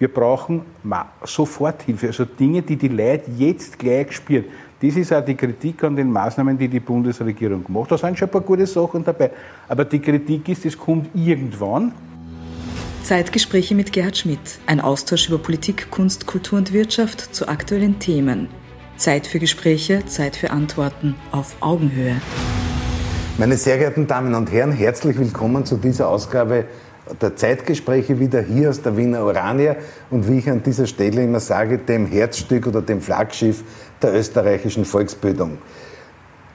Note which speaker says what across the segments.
Speaker 1: Wir brauchen Soforthilfe, also Dinge, die die Leute jetzt gleich spüren. Das ist auch die Kritik an den Maßnahmen, die die Bundesregierung macht. Da sind schon ein paar gute Sachen dabei. Aber die Kritik ist, es kommt irgendwann.
Speaker 2: Zeitgespräche mit Gerhard Schmidt. Ein Austausch über Politik, Kunst, Kultur und Wirtschaft zu aktuellen Themen. Zeit für Gespräche, Zeit für Antworten auf Augenhöhe.
Speaker 3: Meine sehr geehrten Damen und Herren, herzlich willkommen zu dieser Ausgabe der Zeitgespräche wieder hier aus der Wiener Urania und wie ich an dieser Stelle immer sage, dem Herzstück oder dem Flaggschiff der österreichischen Volksbildung.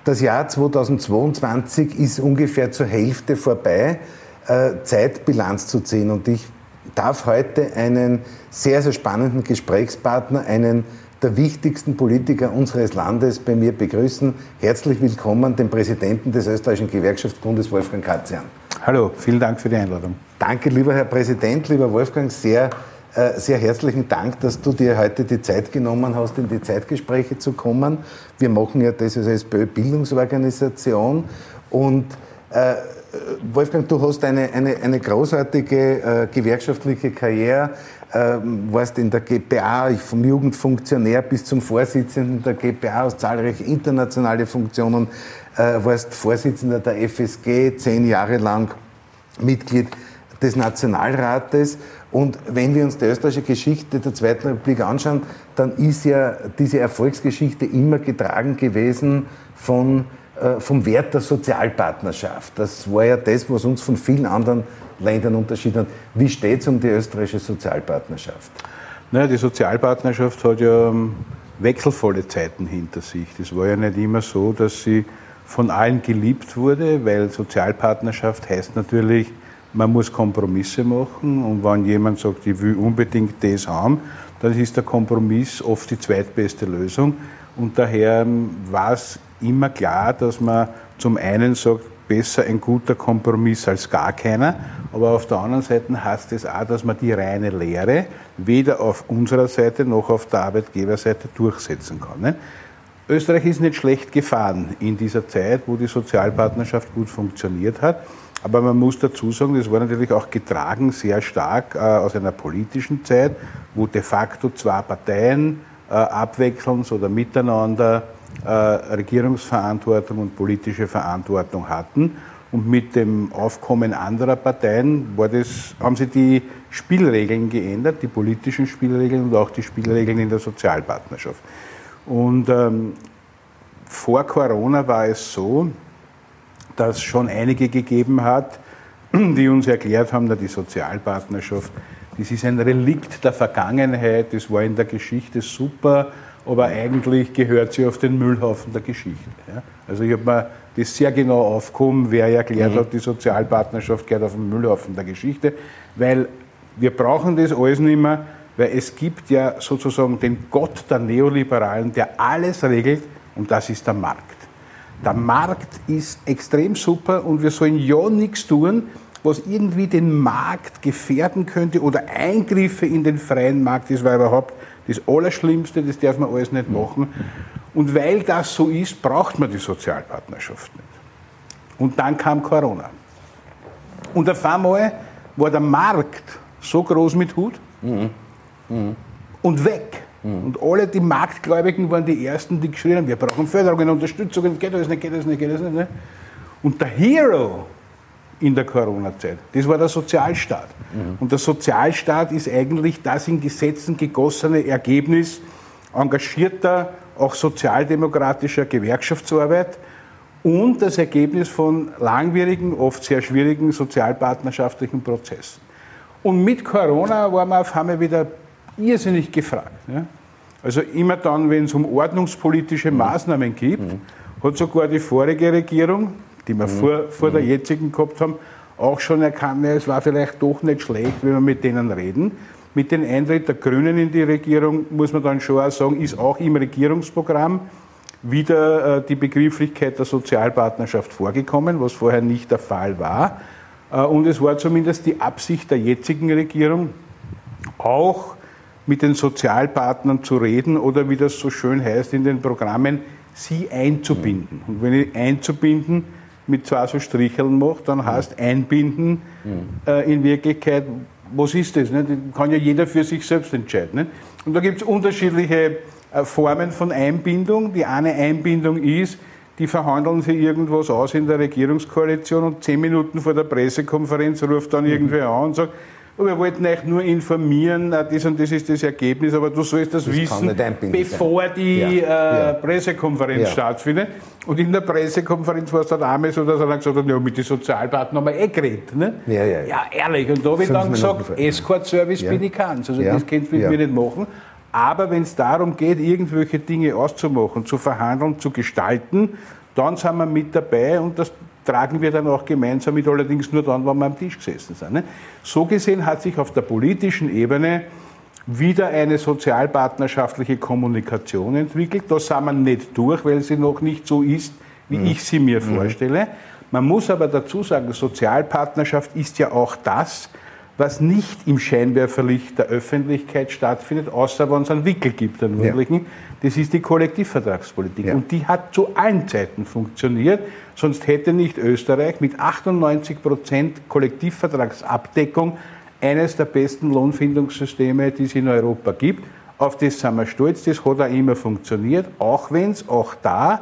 Speaker 3: Das Jahr 2022 ist ungefähr zur Hälfte vorbei, äh, Zeit Bilanz zu ziehen und ich darf heute einen sehr, sehr spannenden Gesprächspartner, einen der wichtigsten Politiker unseres Landes bei mir begrüßen. Herzlich willkommen, den Präsidenten des österreichischen Gewerkschaftsbundes, Wolfgang Katzian.
Speaker 1: Hallo, vielen Dank für die Einladung.
Speaker 3: Danke, lieber Herr Präsident, lieber Wolfgang, sehr, äh, sehr herzlichen Dank, dass du dir heute die Zeit genommen hast, in die Zeitgespräche zu kommen. Wir machen ja das als SPÖ Bildungsorganisation und äh, Wolfgang, du hast eine, eine, eine großartige äh, gewerkschaftliche Karriere, äh, warst in der GPA, vom Jugendfunktionär bis zum Vorsitzenden der GPA, hast zahlreiche internationale Funktionen, äh, warst Vorsitzender der FSG, zehn Jahre lang Mitglied des Nationalrates. Und wenn wir uns die österreichische Geschichte der Zweiten Republik anschauen, dann ist ja diese Erfolgsgeschichte immer getragen gewesen von, äh, vom Wert der Sozialpartnerschaft. Das war ja das, was uns von vielen anderen Ländern unterschieden hat. Wie steht es um die österreichische Sozialpartnerschaft?
Speaker 1: Naja, die Sozialpartnerschaft hat ja ähm, wechselvolle Zeiten hinter sich. Das war ja nicht immer so, dass sie von allen geliebt wurde, weil Sozialpartnerschaft heißt natürlich, man muss Kompromisse machen und wenn jemand sagt, ich will unbedingt das haben, dann ist der Kompromiss oft die zweitbeste Lösung. Und daher war es immer klar, dass man zum einen sagt, besser ein guter Kompromiss als gar keiner, aber auf der anderen Seite heißt es auch, dass man die reine Lehre weder auf unserer Seite noch auf der Arbeitgeberseite durchsetzen kann. Österreich ist nicht schlecht gefahren in dieser Zeit, wo die Sozialpartnerschaft gut funktioniert hat. Aber man muss dazu sagen, das war natürlich auch getragen sehr stark äh, aus einer politischen Zeit, wo de facto zwei Parteien äh, abwechselnd oder miteinander äh, Regierungsverantwortung und politische Verantwortung hatten. Und mit dem Aufkommen anderer Parteien war das, haben sie die Spielregeln geändert, die politischen Spielregeln und auch die Spielregeln in der Sozialpartnerschaft. Und ähm, vor Corona war es so, das schon einige gegeben hat, die uns erklärt haben, dass die Sozialpartnerschaft, das ist ein Relikt der Vergangenheit, das war in der Geschichte super, aber eigentlich gehört sie auf den Müllhaufen der Geschichte. Ja. Also ich habe mir das sehr genau aufgehoben, wer erklärt mhm. hat, die Sozialpartnerschaft gehört auf den Müllhaufen der Geschichte, weil wir brauchen das alles nicht mehr, weil es gibt ja sozusagen den Gott der Neoliberalen, der alles regelt und das ist der Markt. Der Markt ist extrem super und wir sollen ja nichts tun, was irgendwie den Markt gefährden könnte oder Eingriffe in den freien Markt ist, war überhaupt das Allerschlimmste, das darf man alles nicht machen. Und weil das so ist, braucht man die Sozialpartnerschaft nicht. Und dann kam Corona. Und auf einmal war der Markt so groß mit Hut mhm. Mhm. und weg. Und alle die Marktgläubigen waren die Ersten, die geschrien haben, wir brauchen Förderung und Unterstützung, geht das nicht, geht das nicht, geht das nicht. Ne? Und der Hero in der Corona-Zeit, das war der Sozialstaat. Mhm. Und der Sozialstaat ist eigentlich das in Gesetzen gegossene Ergebnis engagierter, auch sozialdemokratischer Gewerkschaftsarbeit und das Ergebnis von langwierigen, oft sehr schwierigen sozialpartnerschaftlichen Prozessen. Und mit Corona war man auf einmal wieder irrsinnig gefragt. Ja? Also immer dann, wenn es um ordnungspolitische mhm. Maßnahmen geht, mhm. hat sogar die vorige Regierung, die wir mhm. vor, vor der mhm. jetzigen gehabt haben, auch schon erkannt, es war vielleicht doch nicht schlecht, wenn wir mit denen reden. Mit dem Eintritt der Grünen in die Regierung, muss man dann schon auch sagen, ist auch im Regierungsprogramm wieder äh, die Begrifflichkeit der Sozialpartnerschaft vorgekommen, was vorher nicht der Fall war. Äh, und es war zumindest die Absicht der jetzigen Regierung, auch mit den Sozialpartnern zu reden oder wie das so schön heißt in den Programmen, sie einzubinden. Und wenn ich einzubinden mit zwei so Stricheln mache, dann heißt einbinden äh, in Wirklichkeit, was ist das? Ne? Das kann ja jeder für sich selbst entscheiden. Ne? Und da gibt es unterschiedliche äh, Formen von Einbindung. Die eine Einbindung ist, die verhandeln sich irgendwas aus in der Regierungskoalition und zehn Minuten vor der Pressekonferenz ruft dann irgendwer an und sagt, wir wollten euch nur informieren, äh, das und das ist das Ergebnis, aber du sollst das, das wissen, bevor die ja. Äh, ja. Pressekonferenz ja. stattfindet. Und in der Pressekonferenz war es dann einmal so, dass er dann gesagt hat, ja, mit den Sozialpartnern haben wir eh geredet. Ne? Ja, ja, ja. ehrlich. Und da habe ich dann gesagt, Escort-Service bin ich keins. Also das könnt ihr mit mir nicht machen. Aber wenn es darum geht, irgendwelche Dinge auszumachen, zu verhandeln, zu gestalten, dann sind wir mit dabei und das tragen wir dann auch gemeinsam mit, allerdings nur dann, wenn wir am Tisch gesessen sind. Ne? So gesehen hat sich auf der politischen Ebene wieder eine sozialpartnerschaftliche Kommunikation entwickelt. Da sind wir nicht durch, weil sie noch nicht so ist, wie mhm. ich sie mir mhm. vorstelle. Man muss aber dazu sagen, Sozialpartnerschaft ist ja auch das, was nicht im Scheinwerferlicht der Öffentlichkeit stattfindet, außer wenn es einen Wickel gibt, einen ja. Das ist die Kollektivvertragspolitik. Ja. Und die hat zu allen Zeiten funktioniert. Sonst hätte nicht Österreich mit 98 Prozent Kollektivvertragsabdeckung eines der besten Lohnfindungssysteme, die es in Europa gibt. Auf das sind wir stolz. Das hat auch immer funktioniert, auch wenn es auch da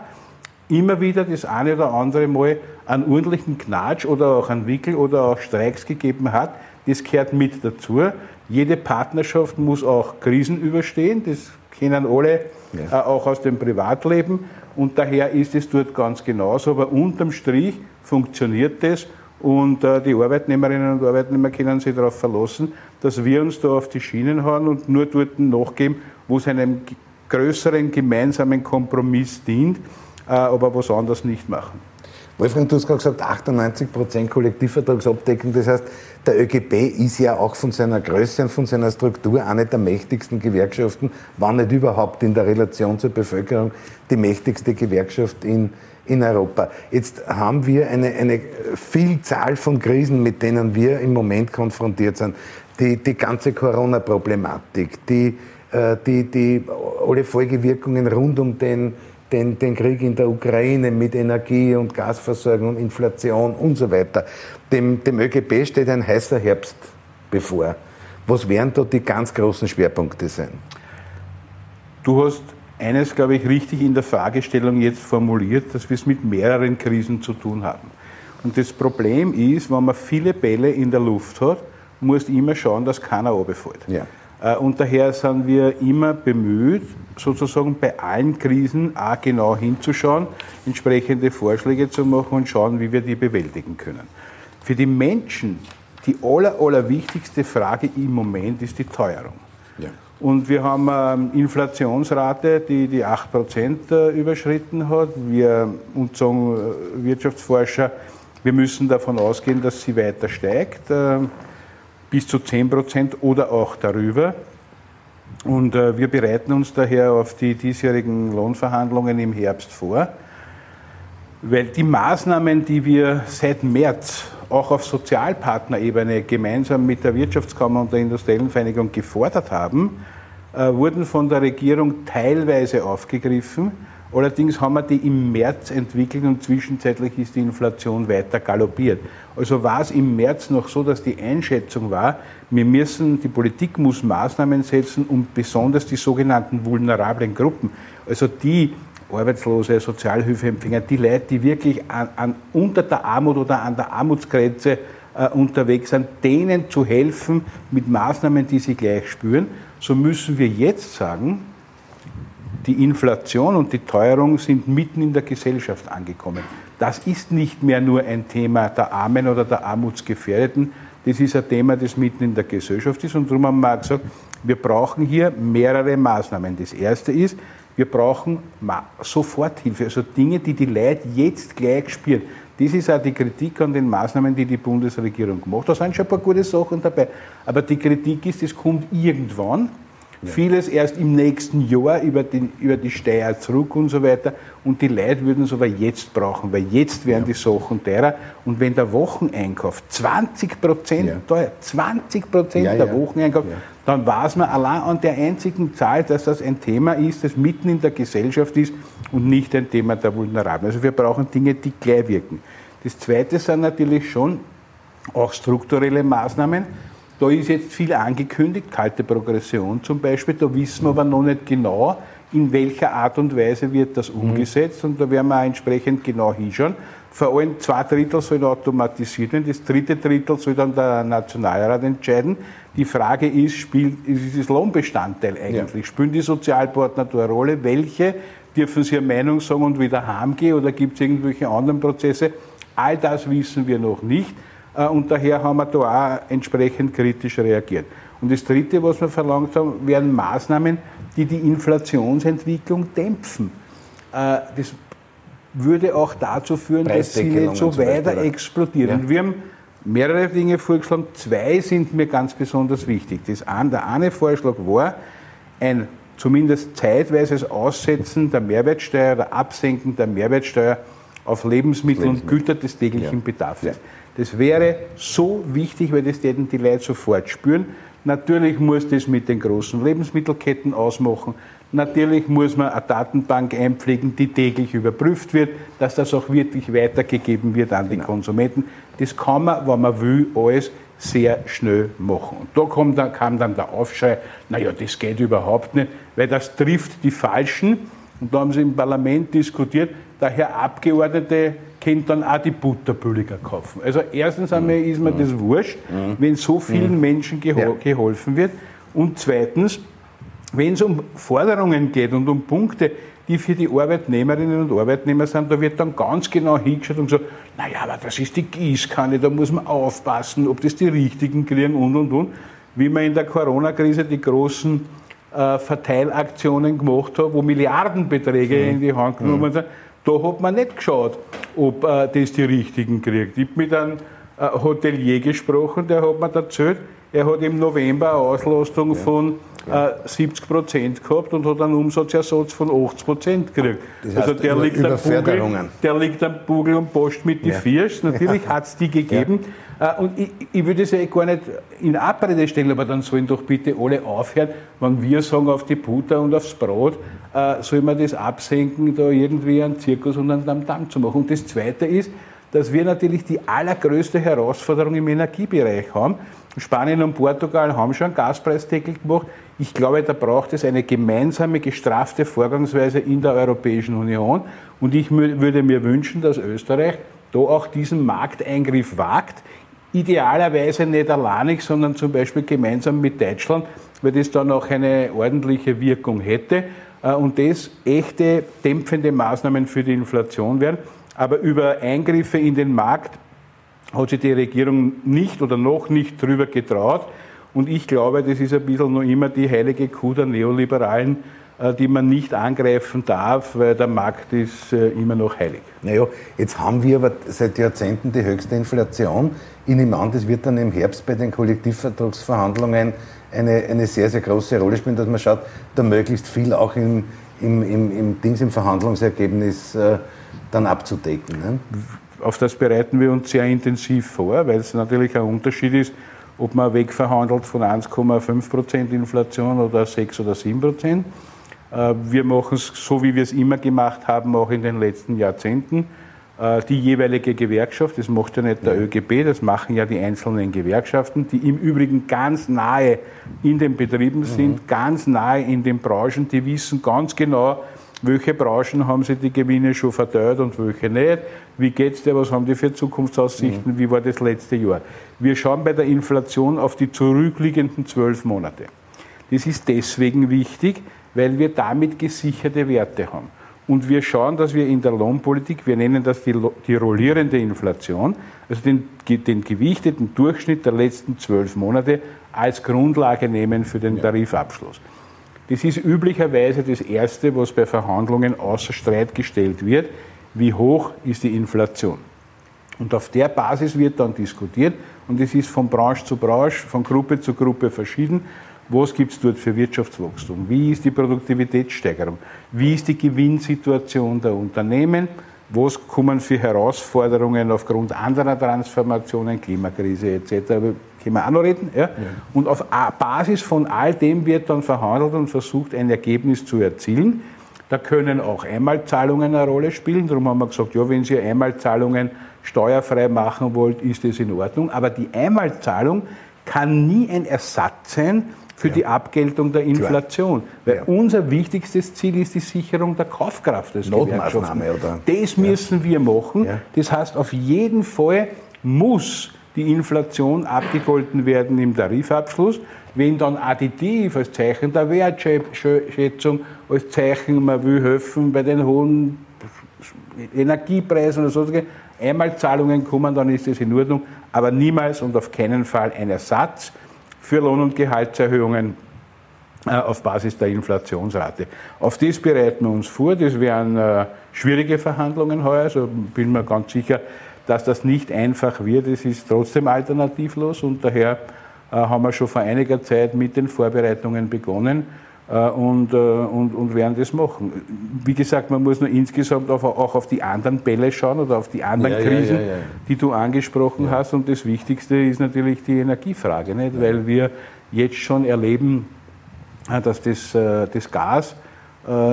Speaker 1: immer wieder das eine oder andere Mal einen ordentlichen Knatsch oder auch einen Wickel oder auch Streiks gegeben hat das gehört mit dazu. Jede Partnerschaft muss auch Krisen überstehen, das kennen alle ja. äh, auch aus dem Privatleben und daher ist es dort ganz genauso. Aber unterm Strich funktioniert das und äh, die Arbeitnehmerinnen und Arbeitnehmer können sich darauf verlassen, dass wir uns da auf die Schienen hauen und nur dort nachgeben, wo es einem größeren gemeinsamen Kompromiss dient, äh, aber was anderes nicht machen.
Speaker 3: Wolfgang, du hast gerade gesagt, 98% Kollektivvertragsabdeckung. Das heißt, der ÖGB ist ja auch von seiner Größe und von seiner Struktur eine der mächtigsten Gewerkschaften, war nicht überhaupt in der Relation zur Bevölkerung die mächtigste Gewerkschaft in, in Europa. Jetzt haben wir eine, eine Vielzahl von Krisen, mit denen wir im Moment konfrontiert sind. Die, die ganze Corona-Problematik, die, äh, die, die, alle Folgewirkungen rund um den den, den Krieg in der Ukraine mit Energie und Gasversorgung und Inflation und so weiter. Dem, dem ÖGB steht ein heißer Herbst bevor. Was werden da die ganz großen Schwerpunkte sein?
Speaker 1: Du hast eines, glaube ich, richtig in der Fragestellung jetzt formuliert, dass wir es mit mehreren Krisen zu tun haben. Und das Problem ist, wenn man viele Bälle in der Luft hat, muss immer schauen, dass keiner runterfällt. Ja. Äh, und daher sind wir immer bemüht, sozusagen bei allen Krisen auch genau hinzuschauen, entsprechende Vorschläge zu machen und schauen, wie wir die bewältigen können. Für die Menschen die aller, allerwichtigste Frage im Moment ist die Teuerung. Ja. Und wir haben eine Inflationsrate, die die 8% äh, überschritten hat. Wir und sagen äh, Wirtschaftsforscher, wir müssen davon ausgehen, dass sie weiter steigt bis zu 10 Prozent oder auch darüber. Und äh, wir bereiten uns daher auf die diesjährigen Lohnverhandlungen im Herbst vor, weil die Maßnahmen, die wir seit März auch auf Sozialpartnerebene gemeinsam mit der Wirtschaftskammer und der Industriellen Vereinigung gefordert haben, äh, wurden von der Regierung teilweise aufgegriffen Allerdings haben wir die im März entwickelt und zwischenzeitlich ist die Inflation weiter galoppiert. Also war es im März noch so, dass die Einschätzung war, wir müssen, die Politik muss Maßnahmen setzen, um besonders die sogenannten vulnerablen Gruppen, also die Arbeitslose, Sozialhilfeempfänger, die Leute, die wirklich an, an, unter der Armut oder an der Armutsgrenze äh, unterwegs sind, denen zu helfen mit Maßnahmen, die sie gleich spüren. So müssen wir jetzt sagen, die Inflation und die Teuerung sind mitten in der Gesellschaft angekommen. Das ist nicht mehr nur ein Thema der Armen oder der Armutsgefährdeten, das ist ein Thema, das mitten in der Gesellschaft ist. Und darum haben wir gesagt, wir brauchen hier mehrere Maßnahmen. Das erste ist, wir brauchen Soforthilfe, also Dinge, die die Leute jetzt gleich spüren. Das ist auch die Kritik an den Maßnahmen, die die Bundesregierung macht. Da sind schon ein paar gute Sachen dabei. Aber die Kritik ist, es kommt irgendwann ja. Vieles erst im nächsten Jahr über, den, über die Steuer zurück und so weiter. Und die Leute würden es aber jetzt brauchen, weil jetzt werden ja. die Sachen teurer. Und wenn der Wocheneinkauf 20 Prozent ja. teuer, 20 Prozent der Wocheneinkauf, dann weiß man allein an der einzigen Zahl, dass das ein Thema ist, das mitten in der Gesellschaft ist und nicht ein Thema der Vulnerablen. Also wir brauchen Dinge, die gleich wirken. Das Zweite sind natürlich schon auch strukturelle Maßnahmen. Da ist jetzt viel angekündigt, kalte Progression zum Beispiel. Da wissen wir aber noch nicht genau, in welcher Art und Weise wird das umgesetzt. Und da werden wir auch entsprechend genau hinschauen. Vor allem zwei Drittel sollen automatisiert werden, das dritte Drittel soll dann der Nationalrat entscheiden. Die Frage ist, spielt, ist das Lohnbestandteil eigentlich? Ja. Spielen die Sozialpartner da eine Rolle? Welche? Dürfen sie eine Meinung sagen und wieder heimgehen oder gibt es irgendwelche anderen Prozesse? All das wissen wir noch nicht. Äh, und daher haben wir da auch entsprechend kritisch reagiert. Und das Dritte, was wir verlangt haben, wären Maßnahmen, die die Inflationsentwicklung dämpfen. Äh, das würde auch dazu führen, dass sie nicht so weiter explodieren. Ja. Wir haben mehrere Dinge vorgeschlagen. Zwei sind mir ganz besonders wichtig. Das eine, der eine Vorschlag war, ein zumindest zeitweises Aussetzen der Mehrwertsteuer oder Absenken der Mehrwertsteuer auf Lebensmittel, Lebensmittel. und Güter des täglichen ja. Bedarfs. Ja. Das wäre so wichtig, weil das die Leute sofort spüren. Natürlich muss das mit den großen Lebensmittelketten ausmachen. Natürlich muss man eine Datenbank einpflegen, die täglich überprüft wird, dass das auch wirklich weitergegeben wird an die genau. Konsumenten. Das kann man, wenn man will, alles sehr schnell machen. Und da kam dann, kam dann der Aufschrei, naja, das geht überhaupt nicht, weil das trifft die Falschen. Und da haben sie im Parlament diskutiert, der Herr Abgeordnete könnte dann auch die Butter billiger kaufen. Also erstens einmal ist mir das wurscht, wenn so vielen Menschen geho geholfen wird. Und zweitens, wenn es um Forderungen geht und um Punkte, die für die Arbeitnehmerinnen und Arbeitnehmer sind, da wird dann ganz genau hingeschaut und gesagt, naja, aber das ist die Gießkanne, da muss man aufpassen, ob das die Richtigen kriegen und, und, und. Wie man in der Corona-Krise die großen äh, Verteilaktionen gemacht hat, wo Milliardenbeträge mhm. in die Hand genommen mhm. sind, da hat man nicht geschaut, ob äh, das die Richtigen kriegt. Ich habe mit einem äh, Hotelier gesprochen, der hat mir erzählt, er hat im November eine Auslastung von äh, 70 Prozent gehabt und hat einen Umsatzersatz von 80 Prozent gekriegt. Das heißt, also der, über, liegt am Bugel, der liegt am Bugel und post mit die ja. Fiers. Natürlich hat es die gegeben. Ja. Äh, und ich, ich würde es ja gar nicht in Abrede stellen, aber dann sollen doch bitte alle aufhören, wenn wir sagen, auf die Butter und aufs Brot, äh, soll man das absenken, da irgendwie einen Zirkus und einen Damm zu machen. Und das Zweite ist, dass wir natürlich die allergrößte Herausforderung im Energiebereich haben. Spanien und Portugal haben schon einen Gaspreisdeckel gemacht. Ich glaube, da braucht es eine gemeinsame, gestrafte Vorgangsweise in der Europäischen Union. Und ich würde mir wünschen, dass Österreich da auch diesen Markteingriff wagt. Idealerweise nicht alleinig, sondern zum Beispiel gemeinsam mit Deutschland, weil das dann auch eine ordentliche Wirkung hätte. Äh, und das echte dämpfende Maßnahmen für die Inflation wären. Aber über Eingriffe in den Markt hat sich die Regierung nicht oder noch nicht drüber getraut. Und ich glaube, das ist ein bisschen noch immer die heilige Kuh der Neoliberalen, äh, die man nicht angreifen darf, weil der Markt ist äh, immer noch heilig.
Speaker 3: Naja, jetzt haben wir aber seit Jahrzehnten die höchste Inflation. Ich nehme an, das wird dann im Herbst bei den Kollektivvertragsverhandlungen eine, eine sehr, sehr große Rolle spielen, dass man schaut, da möglichst viel auch im, im, im, im, Dings, im Verhandlungsergebnis äh, dann abzudecken. Ne?
Speaker 1: Auf das bereiten wir uns sehr intensiv vor, weil es natürlich ein Unterschied ist, ob man wegverhandelt von 1,5 Prozent Inflation oder 6 oder 7 Prozent. Äh, wir machen es so, wie wir es immer gemacht haben, auch in den letzten Jahrzehnten. Äh, die jeweilige Gewerkschaft, das macht ja nicht der ÖGB, das machen ja die einzelnen Gewerkschaften, die im Übrigen ganz nahe in den Betrieben sind, mhm. ganz nahe in den Branchen, die wissen ganz genau, welche Branchen haben sie die Gewinne schon verteilt und welche nicht, wie geht es dir, was haben die für Zukunftsaussichten, mhm. wie war das letzte Jahr. Wir schauen bei der Inflation auf die zurückliegenden zwölf Monate. Das ist deswegen wichtig, weil wir damit gesicherte Werte haben. Und wir schauen, dass wir in der Lohnpolitik, wir nennen das die, die rollierende Inflation, also den, den, gewichteten Durchschnitt der letzten zwölf Monate als Grundlage nehmen für den Tarifabschluss. Das ist üblicherweise das Erste, was bei Verhandlungen außer Streit gestellt wird. Wie hoch ist die Inflation? Und auf der Basis wird dann diskutiert und es ist von Branche zu Branche, von Gruppe zu Gruppe verschieden. Was gibt es dort für Wirtschaftswachstum? Wie ist die Produktivitätssteigerung? Wie ist die Gewinnsituation der Unternehmen? Was kommen für Herausforderungen aufgrund anderer Transformationen, Klimakrise etc. können wir auch noch reden. Ja? ja? Und auf Basis von all dem wird dann verhandelt und versucht, ein Ergebnis zu erzielen. Da können auch Einmalzahlungen eine Rolle spielen. Darum haben wir gesagt, ja, wenn Sie Einmalzahlungen steuerfrei machen wollt, ist das in Ordnung. Aber die Einmalzahlung kann nie ein Ersatz sein für ja. die Abgeltung der Inflation. Klar. Weil ja. unser wichtigstes Ziel ist die Sicherung der Kaufkraft des
Speaker 3: Notmaßnahme, oder?
Speaker 1: Das müssen ja. wir machen. Das heißt, auf jeden Fall muss die Inflation abgegolten werden im Tarifabschluss. Wenn dann additiv als Zeichen der Wertschätzung, als Zeichen, man will helfen bei den hohen Energiepreisen oder so, Einmalzahlungen kommen, dann ist das in Ordnung, aber niemals und auf keinen Fall ein Ersatz für Lohn- und Gehaltserhöhungen äh, auf Basis der Inflationsrate. Auf das bereiten wir uns vor. Das werden äh, schwierige Verhandlungen heuer. Also bin mir ganz sicher, dass das nicht einfach wird. Es ist trotzdem alternativlos und daher haben wir schon vor einiger Zeit mit den Vorbereitungen begonnen und, und, und werden das machen. Wie gesagt, man muss nur insgesamt auch auf die anderen Bälle schauen oder auf die anderen ja, Krisen, ja, ja, die du angesprochen hast. Und das Wichtigste ist natürlich die Energiefrage, nicht? weil wir jetzt schon erleben, dass das, das Gas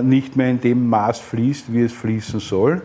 Speaker 1: nicht mehr in dem Maß fließt, wie es fließen soll.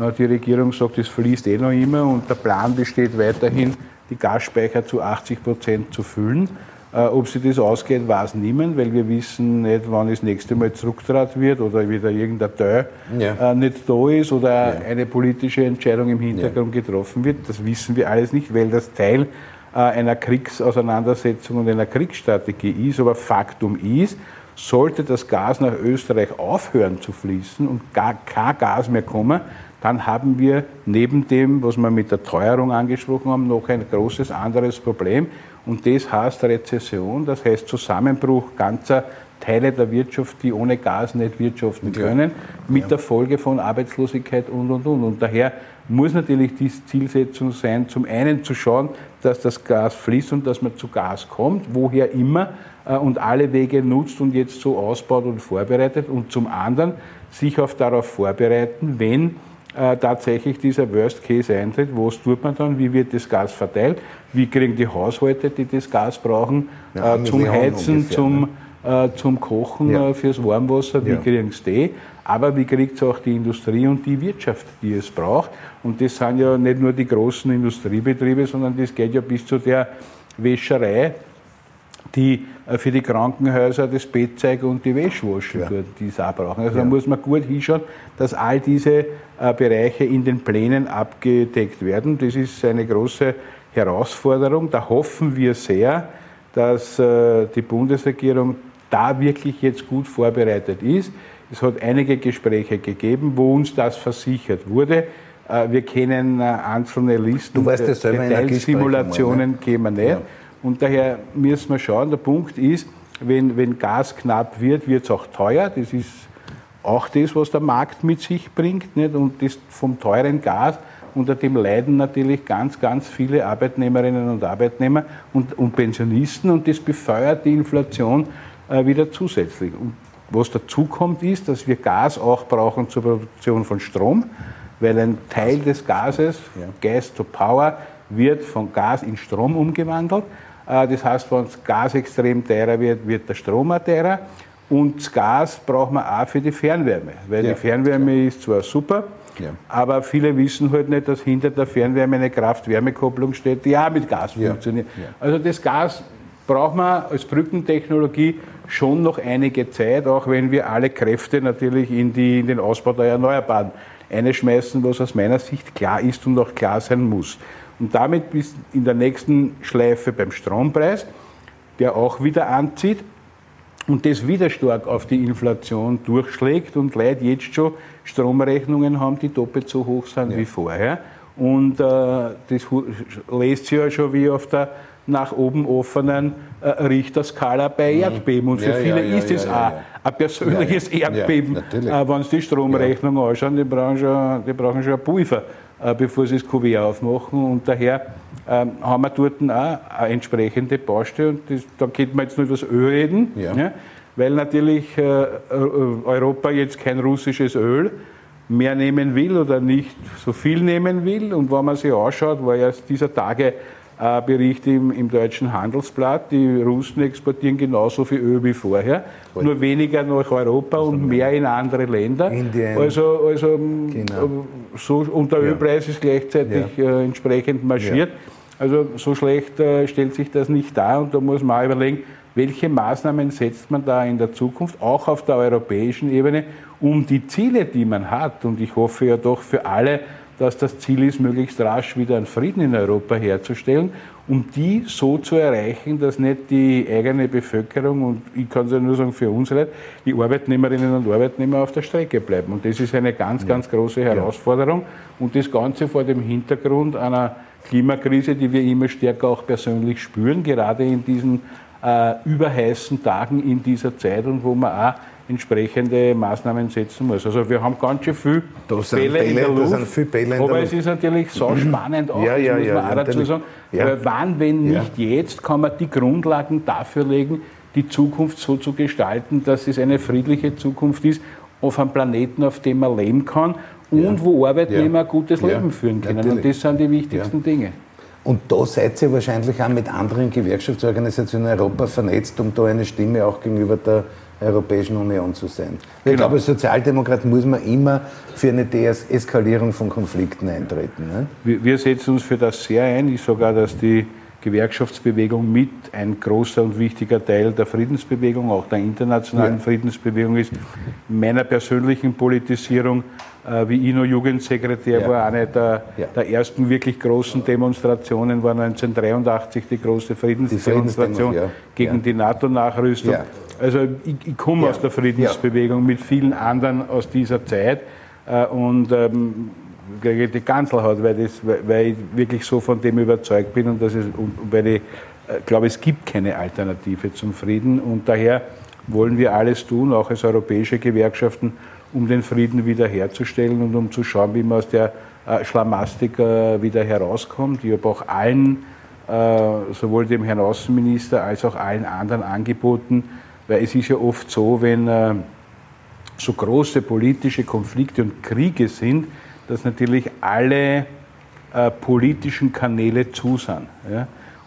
Speaker 1: Äh, die Regierung sagt, es fließt eh noch immer und der Plan besteht weiterhin, die Gasspeicher zu 80 Prozent zu füllen. Äh, ob sie das ausgeht, weiß niemand, weil wir wissen nicht, wann das nächste Mal zurücktrat wird oder wieder irgendein Teil ja. Äh, nicht da ist oder ja. eine politische Entscheidung im Hintergrund ja. getroffen wird. Das wissen wir alles nicht, weil das Teil einer Kriegsauseinandersetzung und einer Kriegsstrategie ist. Aber Faktum ist, sollte das Gas nach Österreich aufhören zu fließen und gar kein Gas mehr kommen, dann haben wir neben dem, was wir mit der Teuerung angesprochen haben, noch ein großes anderes Problem. Und das heißt Rezession, das heißt Zusammenbruch ganzer Teile der Wirtschaft, die ohne Gas nicht wirtschaften können, mit der Folge von Arbeitslosigkeit und, und, und. Und daher muss natürlich die Zielsetzung sein, zum einen zu schauen, dass das Gas fließt und dass man zu Gas kommt, woher immer, äh, und alle Wege nutzt und jetzt so ausbaut und vorbereitet. Und zum anderen sich auf darauf vorbereiten, wenn äh, tatsächlich dieser Worst Case eintritt, was tut man dann, wie wird das Gas verteilt, wie kriegen die Haushalte, die das Gas brauchen, ja, äh, zum Heizen, ungefähr, zum, ne? äh, zum Kochen, ja. Äh, fürs Warmwasser, wie ja. kriegen sie die, aber wie kriegt es auch die Industrie und die Wirtschaft, die es braucht. Und das sind ja nicht nur die großen Industriebetriebe, sondern das geht ja bis zu der Wäscherei, die äh, für die Krankenhäuser das Bettzeug und die Wäschwasche ja. die es auch brauchen. Also ja. da muss man gut hinschauen, dass all diese Bereiche in den Plänen abgedeckt werden. Das ist eine große Herausforderung. Da hoffen wir sehr, dass äh, die Bundesregierung da wirklich jetzt gut vorbereitet ist. Es hat einige Gespräche gegeben, wo uns das versichert wurde. Wir kennen einzelne Listen,
Speaker 3: du weißt,
Speaker 1: Detailsimulationen kämen nicht. Ja. Und daher müssen wir schauen, der Punkt ist, wenn, wenn Gas knapp wird, wird es auch teuer. Das ist auch das, was der Markt mit sich bringt. Nicht? Und das vom teuren Gas, unter dem leiden natürlich ganz, ganz viele Arbeitnehmerinnen und Arbeitnehmer und, und Pensionisten und das befeuert die Inflation äh, wieder zusätzlich. Und was dazu kommt, ist, dass wir Gas auch brauchen zur Produktion von Strom, weil ein Teil des Gases, ja. Gas to Power, wird von Gas in Strom umgewandelt. Äh, das heißt, wenn das Gas extrem teurer wird, wird der Strom auch teurer. Und das Gas braucht man auch für die Fernwärme, weil ja, die Fernwärme ja. ist zwar super, ja. aber viele wissen halt nicht, dass hinter der Fernwärme eine Kraft-Wärme-Kopplung steht, die auch mit Gas funktioniert. Also das Gas braucht man als Brückentechnologie schon noch einige Zeit, auch wenn wir alle Kräfte natürlich in, die, in den Ausbau der Erneuerbaren einschmeißen, was aus meiner Sicht klar ist und auch klar sein muss. Und damit bis in der nächsten Schleife beim Strompreis, der auch wieder anzieht und das wieder stark auf die Inflation durchschlägt und Leute jetzt schon Stromrechnungen haben, die doppelt so hoch sind ja. wie vorher. Und äh, das lässt sich ja schon wie auf der nach oben offenen äh, Richterskala bei mhm. Erdbeben. Und für ja, viele ja, ist es auch ein persönliches Erdbeben. Äh, wenn sie die Stromrechnung anschauen, die brauchen schon, die brauchen schon ein Pulver. Äh, bevor sie das Kuvert aufmachen. Und daher ähm, haben wir dort auch eine entsprechende Baustelle. Und das, da könnte man jetzt nur über das Öl reden, ja. Ja, weil natürlich äh, äh, Europa jetzt kein russisches Öl mehr nehmen will oder nicht so viel nehmen will. Und wenn man sich anschaut, war ja dieser Tage äh, Bericht im, im, Deutschen Handelsblatt, die Russen exportieren genauso viel Öl wie vorher, Voll. nur weniger nach Europa also und mehr in andere Länder.
Speaker 3: Indien.
Speaker 1: Also, also genau. so, und der ja. Ölpreis ist gleichzeitig ja. äh, entsprechend marschiert. Also so schlecht äh, stellt sich das nicht dar und da muss man auch überlegen, welche Maßnahmen setzt man da in der Zukunft, auch auf der europäischen Ebene, um die Ziele, die man hat, und ich hoffe ja doch für alle, dass das Ziel ist, möglichst rasch wieder einen Frieden in Europa herzustellen, um die so zu erreichen, dass nicht die eigene Bevölkerung, und ich kann es ja nur sagen für unsere, die Arbeitnehmerinnen und Arbeitnehmer auf der Strecke bleiben. Und das ist eine ganz, ganz große Herausforderung. Und das Ganze vor dem Hintergrund einer Klimakrise, die wir immer stärker auch persönlich spüren, gerade in diesen äh, überheißen Tagen in dieser Zeit und wo man auch entsprechende Maßnahmen setzen muss. Also wir haben ganz schön viel
Speaker 3: da sind Bälle, in der Luft,
Speaker 1: viele Bälle in aber es ist natürlich so spannend auch,
Speaker 3: ja, ja,
Speaker 1: muss
Speaker 3: ja,
Speaker 1: man auch dazu sagen, weil wann, wenn nicht jetzt, kann man die Grundlagen dafür legen, die Zukunft so zu gestalten, dass es eine friedliche Zukunft ist, auf einem Planeten, auf dem man leben kann und wo Arbeitnehmer ein gutes Leben führen können. Natürlich. Und das sind die wichtigsten Dinge.
Speaker 3: Und da seid ihr wahrscheinlich auch mit anderen Gewerkschaftsorganisationen in Europa vernetzt, um da eine Stimme auch gegenüber der Europäischen Union zu sein. Genau. Ich glaube, als Sozialdemokrat muss man immer für eine Deeskalierung von Konflikten eintreten. Ne?
Speaker 1: Wir, wir, setzen uns für das sehr ein. Ich sogar, dass die Gewerkschaftsbewegung mit ein großer und wichtiger Teil der Friedensbewegung, auch der internationalen ja. Friedensbewegung ist. In meiner persönlichen Politisierung äh, wie ich noch Jugendsekretär ja. war, eine der, ja. der, ersten wirklich großen Demonstrationen war 1983 die große Friedensdemonstration ja. gegen die NATO-Nachrüstung. Also ich, ich komme aus der Friedensbewegung mit vielen anderen aus dieser Zeit. Äh, und ähm, die Kanzelhaut, weil, das, weil ich wirklich so von dem überzeugt bin und, dass es, und weil ich äh, glaube, es gibt keine Alternative zum Frieden. Und daher wollen wir alles tun, auch als europäische Gewerkschaften, um den Frieden wiederherzustellen und um zu schauen, wie man aus der äh, Schlamastik äh, wieder herauskommt. Ich habe auch allen, äh, sowohl dem Herrn Außenminister als auch allen anderen angeboten, weil es ist ja oft so, wenn so große politische Konflikte und Kriege sind, dass natürlich alle politischen Kanäle zu sind.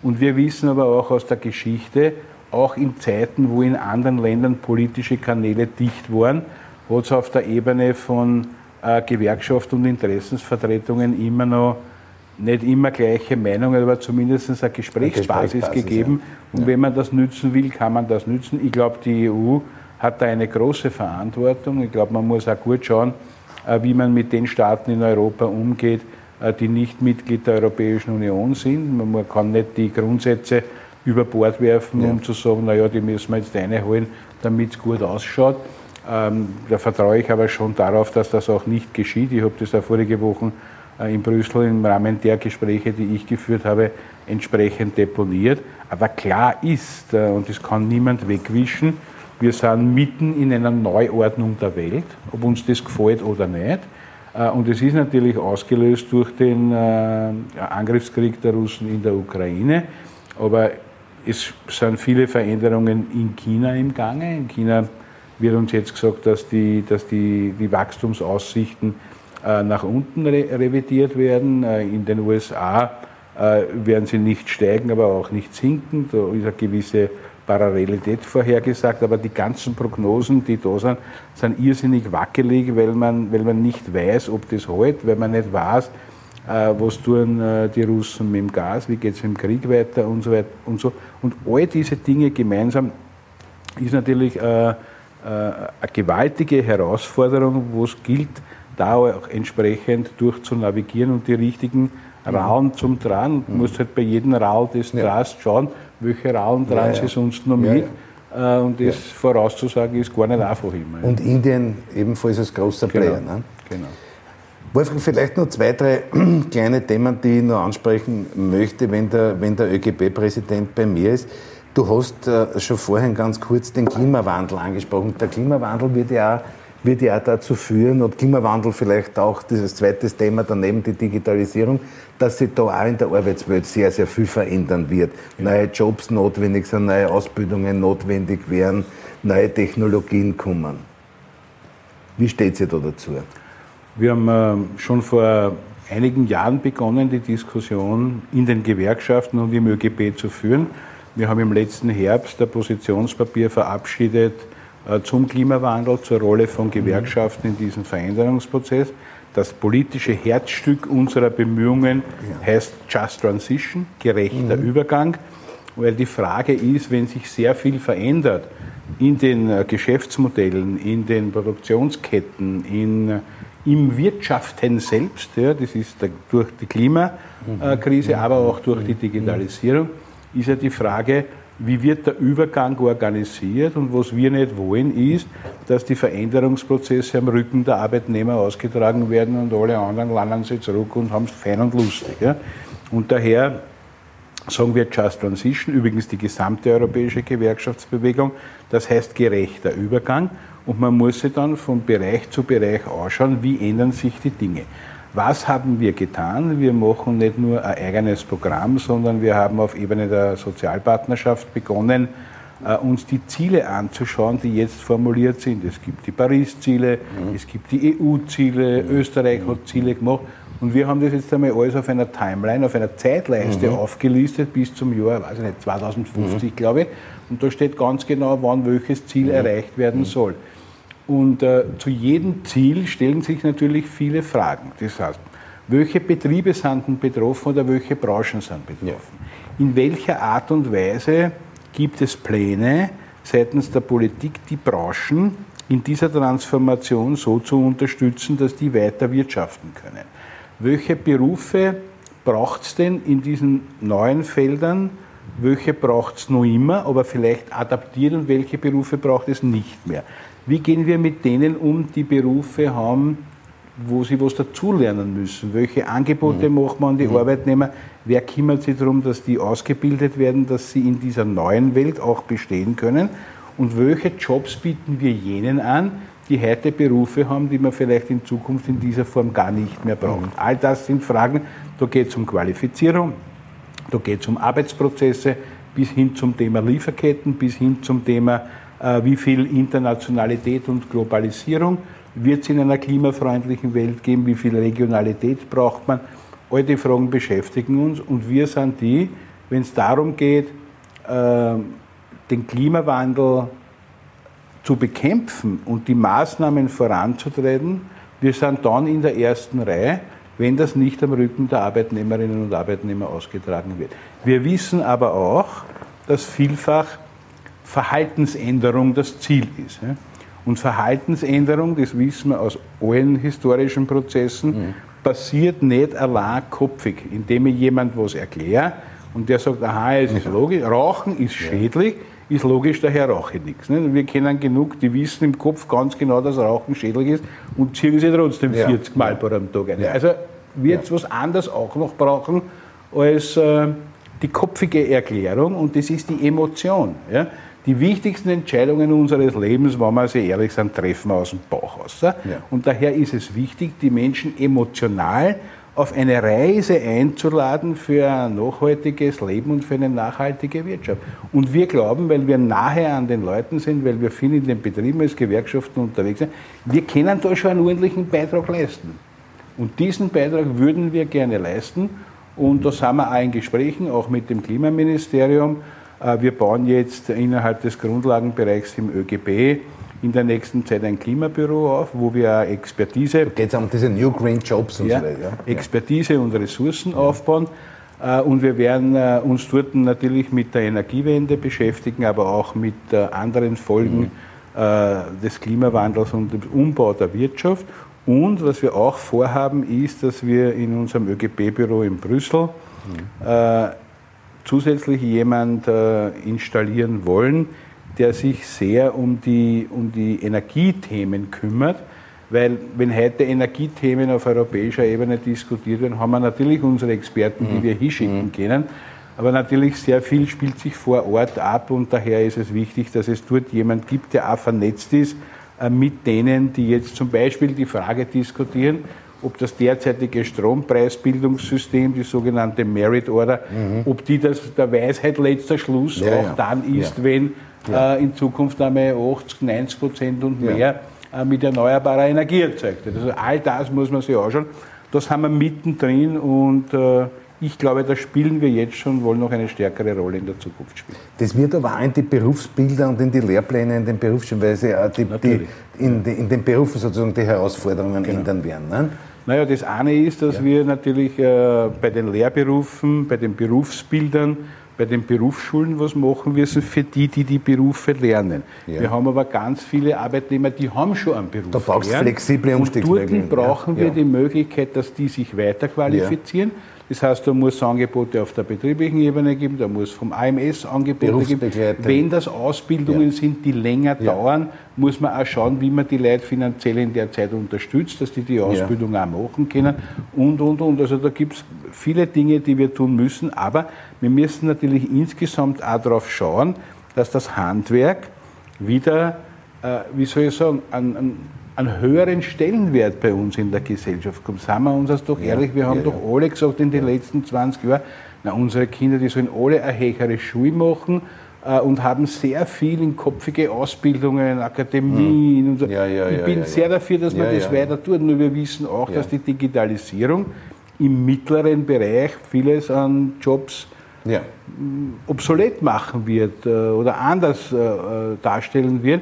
Speaker 1: Und wir wissen aber auch aus der Geschichte, auch in Zeiten, wo in anderen Ländern politische Kanäle dicht waren, hat es auf der Ebene von äh, Gewerkschaft und Interessensvertretungen immer noch nicht immer gleiche Meinungen, aber zumindest eine Gesprächsbasis, Gesprächsbasis gegeben. Ja. Und wenn man das nützen will, kann man das nützen. Ich glaube, die EU hat da eine große Verantwortung. Ich glaube, man muss auch gut schauen, äh, wie man mit den Staaten in Europa umgeht, äh, die nicht Mitglied der Europäischen Union sind. Man kann nicht die Grundsätze über Bord werfen, ja. um zu sagen, naja, die müssen wir jetzt reinholen, damit es gut ausschaut. Ähm, da vertraue ich aber schon darauf, dass das auch nicht geschieht. Ich habe das ja vorige Woche in Brüssel im Rahmen der Gespräche, die ich geführt habe, entsprechend deponiert. Aber klar ist, äh, und das kann niemand wegwischen, wir sind mitten in einer Neuordnung der Welt, ob uns das gefällt oder nicht. Äh, und es ist natürlich ausgelöst durch den Angriffskrieg der Russen in der Ukraine. Aber es sind viele Veränderungen in China im Gange. In China wird uns jetzt gesagt, dass die, dass die, die Wachstumsaussichten äh, nach unten re revidiert werden. Äh, in den USA äh, werden sie nicht steigen, aber auch nicht sinken. Da ist eine gewisse Parallelität vorhergesagt, aber die ganzen Prognosen, die da sind, sind irrsinnig wackelig, weil man, weil man nicht weiß, ob das hält, weil man nicht weiß, äh, was tun äh, die Russen mit dem Gas, wie geht es im Krieg weiter und so weiter und so. Und all diese Dinge gemeinsam ist natürlich äh, äh, eine gewaltige Herausforderung, wo es gilt, da auch entsprechend durchzunavigieren und die richtigen Rallen zum Dran. Du musst halt bei jedem Rall des Drast schauen, welche Rallen dran ja, ja. sie sonst noch mit. Ja, äh, und das vorauszusagen ist gar nicht einfach immer.
Speaker 3: Und Indien ebenfalls als großer genau. Player. Ne? Genau. Wolfgang, vielleicht noch zwei, drei kleine Themen, die ich noch ansprechen möchte, wenn der, wenn der ÖGB-Präsident bei mir ist. Du hast äh, schon vorhin ganz kurz den Klimawandel angesprochen. Der Klimawandel wird ja, wird ja dazu führen, und Klimawandel vielleicht auch dieses zweite Thema daneben, die Digitalisierung, dass sich da auch in der Arbeitswelt sehr, sehr viel verändern wird. Neue Jobs notwendig sind, neue Ausbildungen notwendig werden, neue Technologien kommen. Wie steht ihr da dazu?
Speaker 1: Wir haben äh, schon vor einigen Jahren begonnen, die Diskussion in den Gewerkschaften und im ÖGB zu führen. Wir haben im letzten Herbst ein Positionspapier verabschiedet zum Klimawandel, zur Rolle von Gewerkschaften in diesem Veränderungsprozess. das politische Herzstück unserer Bemühungen heißt Just Transition, gerechter mhm. Übergang, weil die Frage ist, wenn sich sehr viel verändert in den äh, Geschäftsmodellen, in den Produktionsketten, in, äh, im Wirtschaften selbst, ja, das ist durch die Klimakrise, mhm. aber auch durch die mhm. Digitalisierung, ist ja die Frage, wie wird der Übergang organisiert und was wir nicht wollen, ist, dass die Veränderungsprozesse am Rücken der Arbeitnehmer ausgetragen werden und alle anderen landen sie zurück und haben es fein und lustig. Ja. Und daher sagen wir Just Transition, übrigens die gesamte europäische Gewerkschaftsbewegung, das heißt gerechter Übergang und man muss sich dann von Bereich zu Bereich ausschauen, wie ändern sich die Dinge. Was haben wir getan? Wir machen nicht nur ein eigenes Programm, sondern wir haben auf Ebene der Sozialpartnerschaft begonnen, äh, uns die Ziele anzuschauen, die jetzt formuliert sind. Es gibt die Paris-Ziele, mhm. es gibt die EU-Ziele, mhm. Österreich hat Ziele gemacht. Und wir haben das jetzt einmal alles auf einer Timeline, auf einer Zeitleiste mhm. aufgelistet bis zum Jahr, weiß ich nicht, 2050, mhm. glaube ich. Und da steht ganz genau, wann welches Ziel mhm. erreicht werden mhm. soll. Und äh, zu jedem Ziel stellen sich natürlich viele Fragen. Das heißt, welche Betriebe sind denn betroffen oder welche Branchen sind betroffen? Ja. In welcher Art und Weise gibt es Pläne seitens der Politik, die Branchen in dieser Transformation so zu unterstützen, dass die weiter wirtschaften können? Welche Berufe braucht es denn in diesen neuen Feldern? Welche braucht es noch immer, aber vielleicht adaptiert und welche Berufe braucht es nicht mehr? Wie gehen wir mit denen um, die Berufe haben, wo sie was dazulernen müssen? Welche Angebote mhm. macht man an die mhm. Arbeitnehmer? Wer kümmert sich darum, dass die ausgebildet werden, dass sie in dieser neuen Welt auch bestehen können? Und welche Jobs bieten wir jenen an, die heute Berufe haben, die man vielleicht in Zukunft in dieser Form gar nicht mehr braucht? Mhm. All das sind Fragen, da geht es um Qualifizierung, da geht es um Arbeitsprozesse, bis hin zum Thema Lieferketten, bis hin zum Thema wie viel Internationalität und Globalisierung wird es in einer klimafreundlichen Welt geben, wie viel Regionalität braucht man. All die Fragen beschäftigen uns und wir sind die, wenn es darum geht, äh, den Klimawandel zu bekämpfen und die Maßnahmen voranzutreten, wir sind dann in der ersten Reihe, wenn das nicht am Rücken der Arbeitnehmerinnen und Arbeitnehmer ausgetragen wird. Wir wissen aber auch, dass vielfach Verhaltensänderung das Ziel ist. Und Verhaltensänderung, das wissen wir aus allen historischen Prozessen, mhm. passiert nicht allein kopfig, indem ich jemand was erkläre und der sagt, aha, es ist logisch, Rauchen ist schädlich, ist logisch, daher rauche ich nichts. Wir kennen genug, die wissen im Kopf ganz genau, dass Rauchen schädlich ist und ziehen sie trotzdem ja. 40 Mal pro Tag ein. Also wird es was anderes auch noch brauchen als äh, die kopfige Erklärung und das ist die Emotion. Ja? Die wichtigsten Entscheidungen unseres Lebens, wenn wir sie ehrlich sind, treffen wir aus dem Bauch aus. Ja? Und daher ist es wichtig, die Menschen emotional auf eine Reise einzuladen für ein nachhaltiges Leben und für eine nachhaltige Wirtschaft. Und wir glauben, weil wir nahe an den Leuten sind, weil wir viel in den Betrieben als Gewerkschaften unterwegs sind, wir können da schon einen ordentlichen Beitrag leisten. Und diesen Beitrag würden wir gerne leisten. Und da sind wir auch in Gesprächen, auch mit dem Klimaministerium, wir bauen jetzt innerhalb des Grundlagenbereichs im ÖGB in der nächsten Zeit ein Klimabüro auf, wo wir Expertise.
Speaker 3: Geht es um diese New Green Jobs und
Speaker 1: ja, so weiter. Expertise und Ressourcen ja. aufbauen. Äh, und wir werden äh, uns dort natürlich mit der Energiewende beschäftigen, aber auch mit anderen Folgen mhm. des Klimawandels und dem Umbau der Wirtschaft. Und was wir auch vorhaben, ist, dass wir in unserem ÖGB-Büro in Brüssel mhm zusätzlich jemand äh, installieren wollen, der sich sehr um die, um die Energiethemen kümmert. Weil wenn heute Energiethemen auf europäischer Ebene diskutiert werden, haben wir natürlich unsere Experten, die mhm. wir hinschicken mhm. können. Aber natürlich sehr viel spielt sich vor Ort ab und daher ist es wichtig, dass es dort jemand gibt, der auch vernetzt ist äh, mit denen, die jetzt zum Beispiel die Frage diskutieren, ob das derzeitige Strompreisbildungssystem, die sogenannte Merit Order, mhm. ob die das der Weisheit letzter Schluss ja, auch ja. dann ist, ja. wenn äh, in Zukunft einmal 80, 90 Prozent und mehr äh, mit erneuerbarer Energie erzeugt wird. Also all das muss man sich anschauen. Das haben wir mittendrin und äh, ich glaube, da spielen wir jetzt schon, wollen noch eine stärkere Rolle in der Zukunft spielen.
Speaker 3: Das wird aber auch in die Berufsbilder und in die Lehrpläne in den Berufsschulen, weil sie die, die, in, die, in, den Berufen sozusagen die Herausforderungen genau. ändern werden. Ne?
Speaker 1: Naja, das eine ist, dass ja. wir natürlich äh, bei den Lehrberufen, bei den Berufsbildern, bei den Berufsschulen was machen müssen für die, die die Berufe lernen. Ja. Wir haben aber ganz viele Arbeitnehmer, die haben schon einen Beruf.
Speaker 3: Da brauchst du flexible Umstiegsmöglichkeiten.
Speaker 1: Und dort brauchen wir die Möglichkeit, dass die sich weiterqualifizieren. Ja das heißt, da muss es Angebote auf der betrieblichen Ebene geben, da muss vom AMS Angebote geben. Wenn das Ausbildungen ja. sind, die länger ja. dauern, muss man auch schauen, wie man die Leute finanziell in der Zeit unterstützt, dass die die Ausbildung ja. auch machen können und, und, und. Also da gibt es viele Dinge, die wir tun müssen, aber wir müssen natürlich insgesamt auch darauf schauen, dass das Handwerk wieder, äh, wie soll ich sagen, an, an einen höheren Stellenwert bei uns in der Gesellschaft kommt. Seien wir uns das doch ehrlich, wir haben ja, doch ja. alle gesagt in den letzten 20 Jahren, na, unsere Kinder, die sollen alle eine höhere Schule machen äh, und haben sehr viel in kopfige Ausbildungen, Akademien mhm. und so. Ja, ich bin sehr dafür, dass man das weiter tut, nur wir wissen auch, dass die Digitalisierung im mittleren Bereich vieles an Jobs obsolet machen wird äh, oder anders äh, darstellen wird.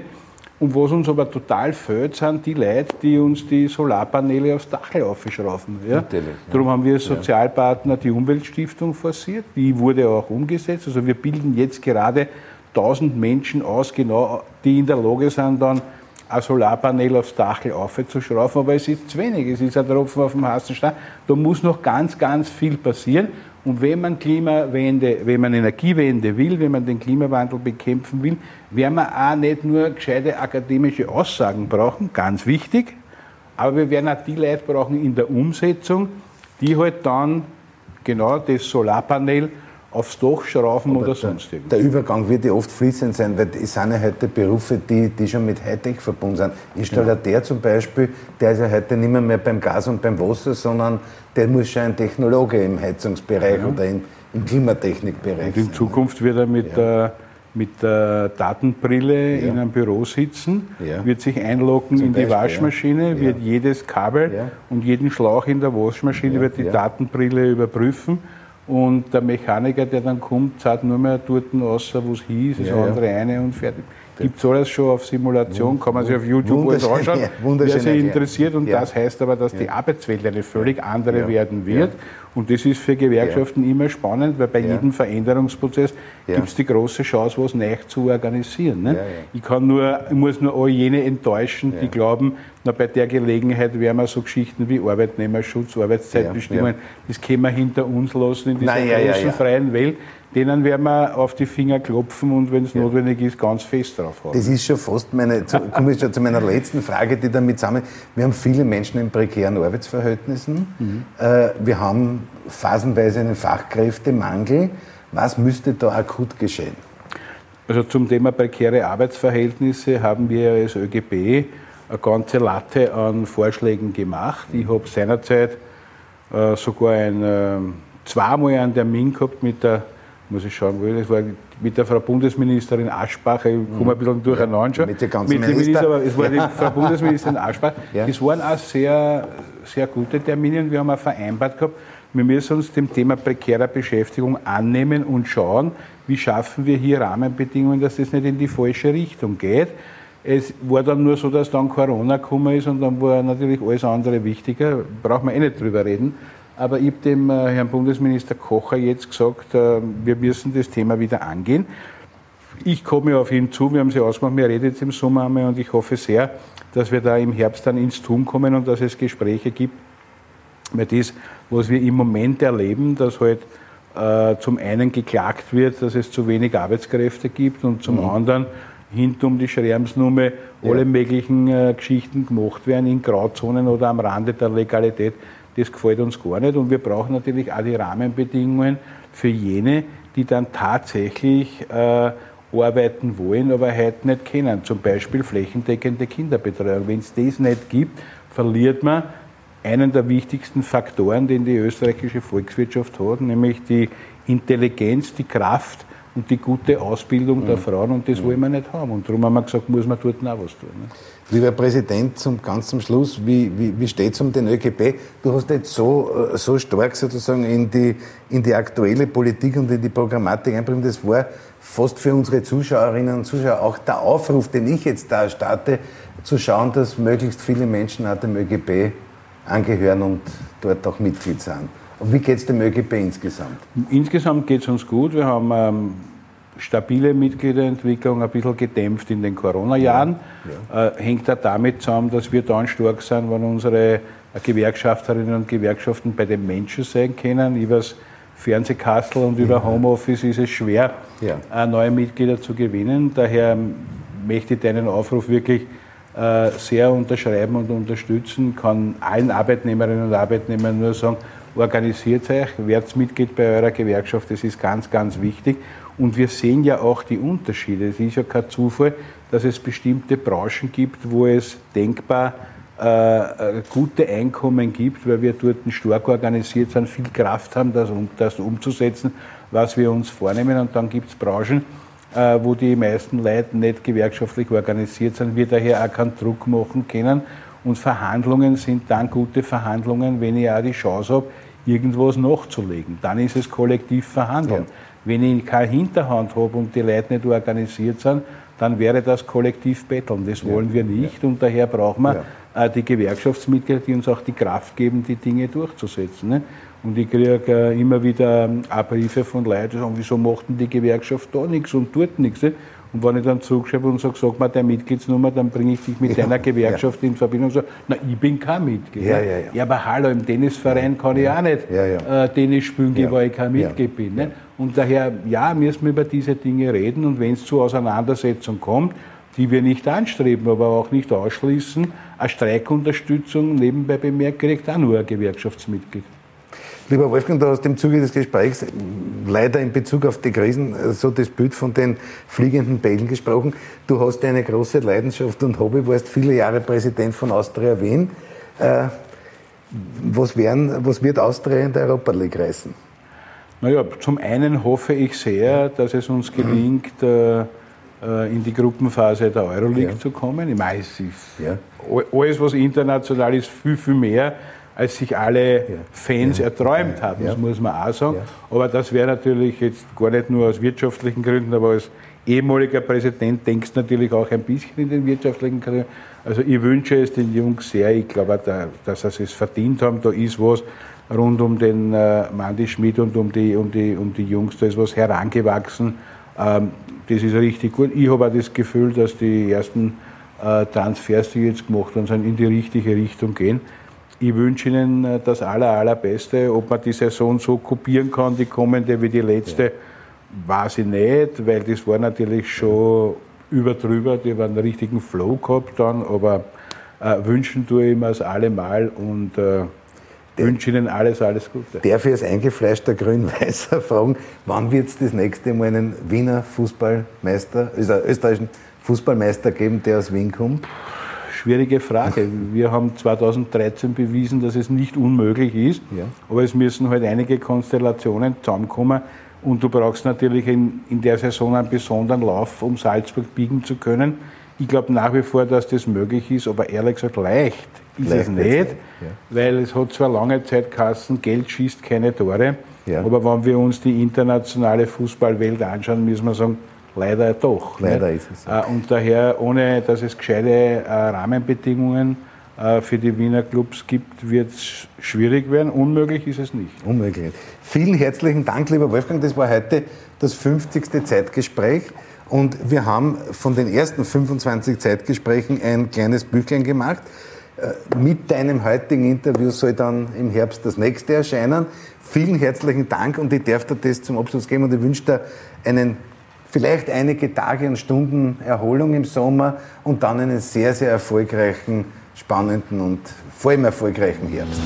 Speaker 1: Und was uns aber total fehlt, sind die Leute, die uns die Solarpaneele aufs Dach aufschrauben. Ja? Natürlich, ja. Darum haben wir als Sozialpartner die Umweltstiftung forciert. Die wurde auch umgesetzt. Also wir bilden jetzt gerade 1000 Menschen aus, genau, die in der Lage sind, dann ein Solarpanel aufs Dach aufzuschrauben. Aber es ist zu wenig. Es ist ein Tropfen auf dem heißen Stein. Da muss noch ganz, ganz viel passieren. Und wenn man Klimawende, wenn man Energiewende will, wenn man den Klimawandel bekämpfen will, werden wir auch nicht nur gescheite akademische Aussagen brauchen, ganz wichtig, aber wir werden auch die Leute brauchen in der Umsetzung, die halt dann genau das Solarpanel aufs Dach schrauben oder sonst
Speaker 3: irgendwas. Der Übergang wird ja oft fließend sein, weil es sind ja heute Berufe, die, die schon mit Hightech verbunden sind. Installateur ja. zum Beispiel, der ist ja heute nicht mehr, mehr beim Gas und beim Wasser, sondern der muss schon ein Technologe im Heizungsbereich ja. oder im, im Klimatechnikbereich
Speaker 1: und in sein. Zukunft wird er mit ja. der mit der Datenbrille ja. in einem Büro sitzen, ja. wird sich einloggen Zum in die Waschmaschine, ja. wird jedes Kabel und jeden Schlauch in der Waschmaschine wird die Datenbrille überprüfen und der Mechaniker, der dann kommt, sagt nur mehr dort außer, wo es hieß, das ja, andere ja. eine und fertig. Gibt es alles schon auf Simulation, kann man sich auf YouTube alles anschauen, ja, wer sich interessiert. Und ja. das heißt aber, dass die Arbeitswelt eine völlig andere werden wird. Und das ist für Gewerkschaften immer spannend, weil bei jedem Veränderungsprozess gibt es die große Chance, was neu zu organisieren. Ne? Ich, kann nur, ich muss nur all jene enttäuschen, die glauben, na, bei der Gelegenheit werden wir so Geschichten wie Arbeitnehmerschutz, Arbeitszeitbestimmungen, das können wir hinter uns lassen in dieser Nein, großen freien Welt denen werden wir auf die Finger klopfen und wenn es ja. notwendig ist, ganz fest drauf
Speaker 3: haben. Das ist schon fast meine, zu, komme ich schon zu meiner letzten Frage, die damit zusammen. Wir haben viele Menschen in prekären Arbeitsverhältnissen. Mhm. Äh, wir haben phasenweise einen Fachkräftemangel. Was müsste da akut geschehen?
Speaker 1: Also zum Thema prekäre Arbeitsverhältnisse haben wir als ÖGB eine ganze Latte an Vorschlägen gemacht. Ich habe seinerzeit äh, sogar ein, äh, zweimal einen Termin gehabt mit der muss ich schauen, das war mit der Frau Bundesministerin Aschbach, ich komme ein bisschen durcheinander schon. Mit, der ganzen mit Minister, aber es war die Frau Bundesministerin Aschbach. Ja. Das waren auch sehr, sehr gute Termine und wir haben auch vereinbart gehabt, wir müssen uns dem Thema prekärer Beschäftigung annehmen und schauen, wie schaffen wir hier Rahmenbedingungen, dass das nicht in die falsche Richtung geht. Es war dann nur so, dass dann Corona gekommen ist und dann war natürlich alles andere wichtiger, braucht man eh nicht drüber reden. Aber ich habe dem äh, Herrn Bundesminister Kocher jetzt gesagt, äh, wir müssen das Thema wieder angehen. Ich komme auf ihn zu, wir haben sie ausgemacht, wir reden jetzt im Sommer einmal und ich hoffe sehr, dass wir da im Herbst dann ins Tun kommen und dass es Gespräche gibt. Weil das, was wir im Moment erleben, dass halt äh, zum einen geklagt wird, dass es zu wenig Arbeitskräfte gibt und zum mhm. anderen hinter um die Schrems-Nummer alle ja. möglichen äh, Geschichten gemacht werden in Grauzonen oder am Rande der Legalität das gefällt uns gar nicht. Und wir brauchen natürlich auch die Rahmenbedingungen für jene, die dann tatsächlich äh, arbeiten wollen, aber heute nicht können. Zum Beispiel flächendeckende Kinderbetreuung. Wenn es das nicht gibt, verliert man einen der wichtigsten Faktoren, den die österreichische Volkswirtschaft hat, nämlich die Intelligenz, die Kraft und die gute Ausbildung der mhm. Frauen. Und das wollen wir nicht haben. Und darum haben wir gesagt, muss man dort auch was tun. Ne?
Speaker 3: Lieber Präsident, zum ganz zum Schluss, wie, wie, wie steht es um den ÖGB? Du hast jetzt so, äh, so stark sozusagen in die, in die aktuelle Politik und in die Programmatik einbringen. Das war fast für unsere Zuschauerinnen und Zuschauer auch der Aufruf, den ich jetzt da starte, zu schauen, dass möglichst viele Menschen auch dem ÖGB angehören und dort auch Mitglied sind. Und wie geht es dem ÖGB insgesamt?
Speaker 1: Insgesamt geht es uns gut. Wir haben ähm, stabile Mitgliederentwicklung, ein bisschen gedämpft in den Corona-Jahren. Ja, ja. Äh, hängt auch damit zusammen, dass wir dann stark sind, wenn unsere Gewerkschafterinnen und Gewerkschaften bei den Menschen sein können. Über das Fernsehkastel und über Homeoffice ist es schwer, ja. Äh, neue Mitglieder zu gewinnen. Daher möchte ich deinen Aufruf wirklich äh, sehr unterschreiben und unterstützen. Kann allen Arbeitnehmerinnen und Arbeitnehmern nur sagen, organisiert euch, werdet Mitglied bei eurer Gewerkschaft, das ist ganz, ganz wichtig. Und wir sehen ja auch die Unterschiede. Es ist ja kein Zufall, dass es bestimmte Branchen gibt, wo es denkbar äh, äh, gute Einkommen gibt, weil wir dort stark organisiert sind, viel Kraft haben, das, um, das umzusetzen, was wir uns vornehmen. Und dann gibt es Branchen, äh, wo die meisten Leute nicht gewerkschaftlich organisiert sind, wir daher auch keinen Druck machen können. Und Verhandlungen sind dann gute Verhandlungen, wenn ich auch die Chance habe, irgendwas nachzulegen. Dann ist es kollektiv verhandeln. Ja. Wenn ich keine Hinterhand habe und die Leute nicht organisiert sind, dann wäre das kollektiv betteln. Das wollen ja. wir nicht und daher brauchen wir ja. Die Gewerkschaftsmitglieder, die uns auch die Kraft geben, die Dinge durchzusetzen. Ne? Und ich kriege äh, immer wieder ähm, Briefe von Leuten, die sagen, wieso macht denn die Gewerkschaft da nichts und tut nichts? Ne? Und wenn ich dann zurückschreibe und sage, sag mal deine Mitgliedsnummer, dann bringe ich dich mit ja, deiner Gewerkschaft ja. in Verbindung und sage, na, ich bin kein Mitglied. Ja, ja, ja. ja aber hallo, im Tennisverein kann ich auch nicht äh, Tennis spielen, ja. weil ich kein Mitglied bin. Ne? Und daher, ja, müssen wir über diese Dinge reden und wenn es zu Auseinandersetzungen kommt, die wir nicht anstreben, aber auch nicht ausschließen, eine Streikunterstützung nebenbei bemerkt, kriegt auch nur ein Gewerkschaftsmitglied.
Speaker 3: Lieber Wolfgang, du hast im Zuge des Gesprächs leider in Bezug auf die Krisen so das Bild von den fliegenden Bällen gesprochen. Du hast eine große Leidenschaft und Hobby, warst viele Jahre Präsident von Austria Wien. Äh, was, werden, was wird Austria in der Europa League reißen?
Speaker 1: Naja, zum einen hoffe ich sehr, dass es uns gelingt, äh, in die Gruppenphase der Euroleague ja. zu kommen. Ich meine, ja. alles, was international ist, viel, viel mehr, als sich alle ja. Fans ja. erträumt haben, das muss man auch sagen. Aber das wäre natürlich jetzt gar nicht nur aus wirtschaftlichen Gründen, aber als ehemaliger Präsident denkst du natürlich auch ein bisschen in den wirtschaftlichen Gründen. Also ich wünsche es den Jungs sehr, ich glaube, dass sie es verdient haben, da ist was rund um den äh, Mandy Schmidt und um die, um, die, um die Jungs, da ist was herangewachsen. Ähm, das ist richtig gut. Ich habe auch das Gefühl, dass die ersten äh, Transfers, die jetzt gemacht worden sind, in die richtige Richtung gehen. Ich wünsche Ihnen äh, das aller, allerbeste. Ob man die Saison so kopieren kann, die kommende wie die letzte, ja. weiß ich nicht, weil das war natürlich schon über drüber. Die haben einen richtigen Flow gehabt dann, aber äh, wünschen tue ich mir es allemal und äh, ich wünsche Ihnen alles, alles Gute.
Speaker 3: Darf ich als eingefleischter Grün-Weißer fragen, wann wird es das nächste Mal einen Wiener Fußballmeister, also österreichischen Fußballmeister geben, der aus Wien kommt?
Speaker 1: Schwierige Frage. Wir haben 2013 bewiesen, dass es nicht unmöglich ist, ja. aber es müssen halt einige Konstellationen zusammenkommen und du brauchst natürlich in, in der Saison einen besonderen Lauf, um Salzburg biegen zu können. Ich glaube nach wie vor, dass das möglich ist, aber ehrlich gesagt leicht ist Leicht es nicht, ja. weil es hat zwar lange Zeit Kassen, Geld schießt keine Tore, ja. aber wenn wir uns die internationale Fußballwelt anschauen, müssen wir sagen, leider doch.
Speaker 3: Leider nicht? ist es.
Speaker 1: So. Äh, und daher, ohne dass es gescheite äh, Rahmenbedingungen äh, für die Wiener Clubs gibt, wird es schwierig werden. Unmöglich ist es nicht.
Speaker 3: Unmöglich. Vielen herzlichen Dank, lieber Wolfgang. Das war heute das 50. Zeitgespräch. Und wir haben von den ersten 25 Zeitgesprächen ein kleines Büchlein gemacht. Mit deinem heutigen Interview soll dann im Herbst das nächste erscheinen. Vielen herzlichen Dank und ich darf dir das zum Abschluss geben und ich wünsche dir einen vielleicht einige Tage und Stunden Erholung im Sommer und dann einen sehr, sehr erfolgreichen, spannenden und vor allem erfolgreichen Herbst.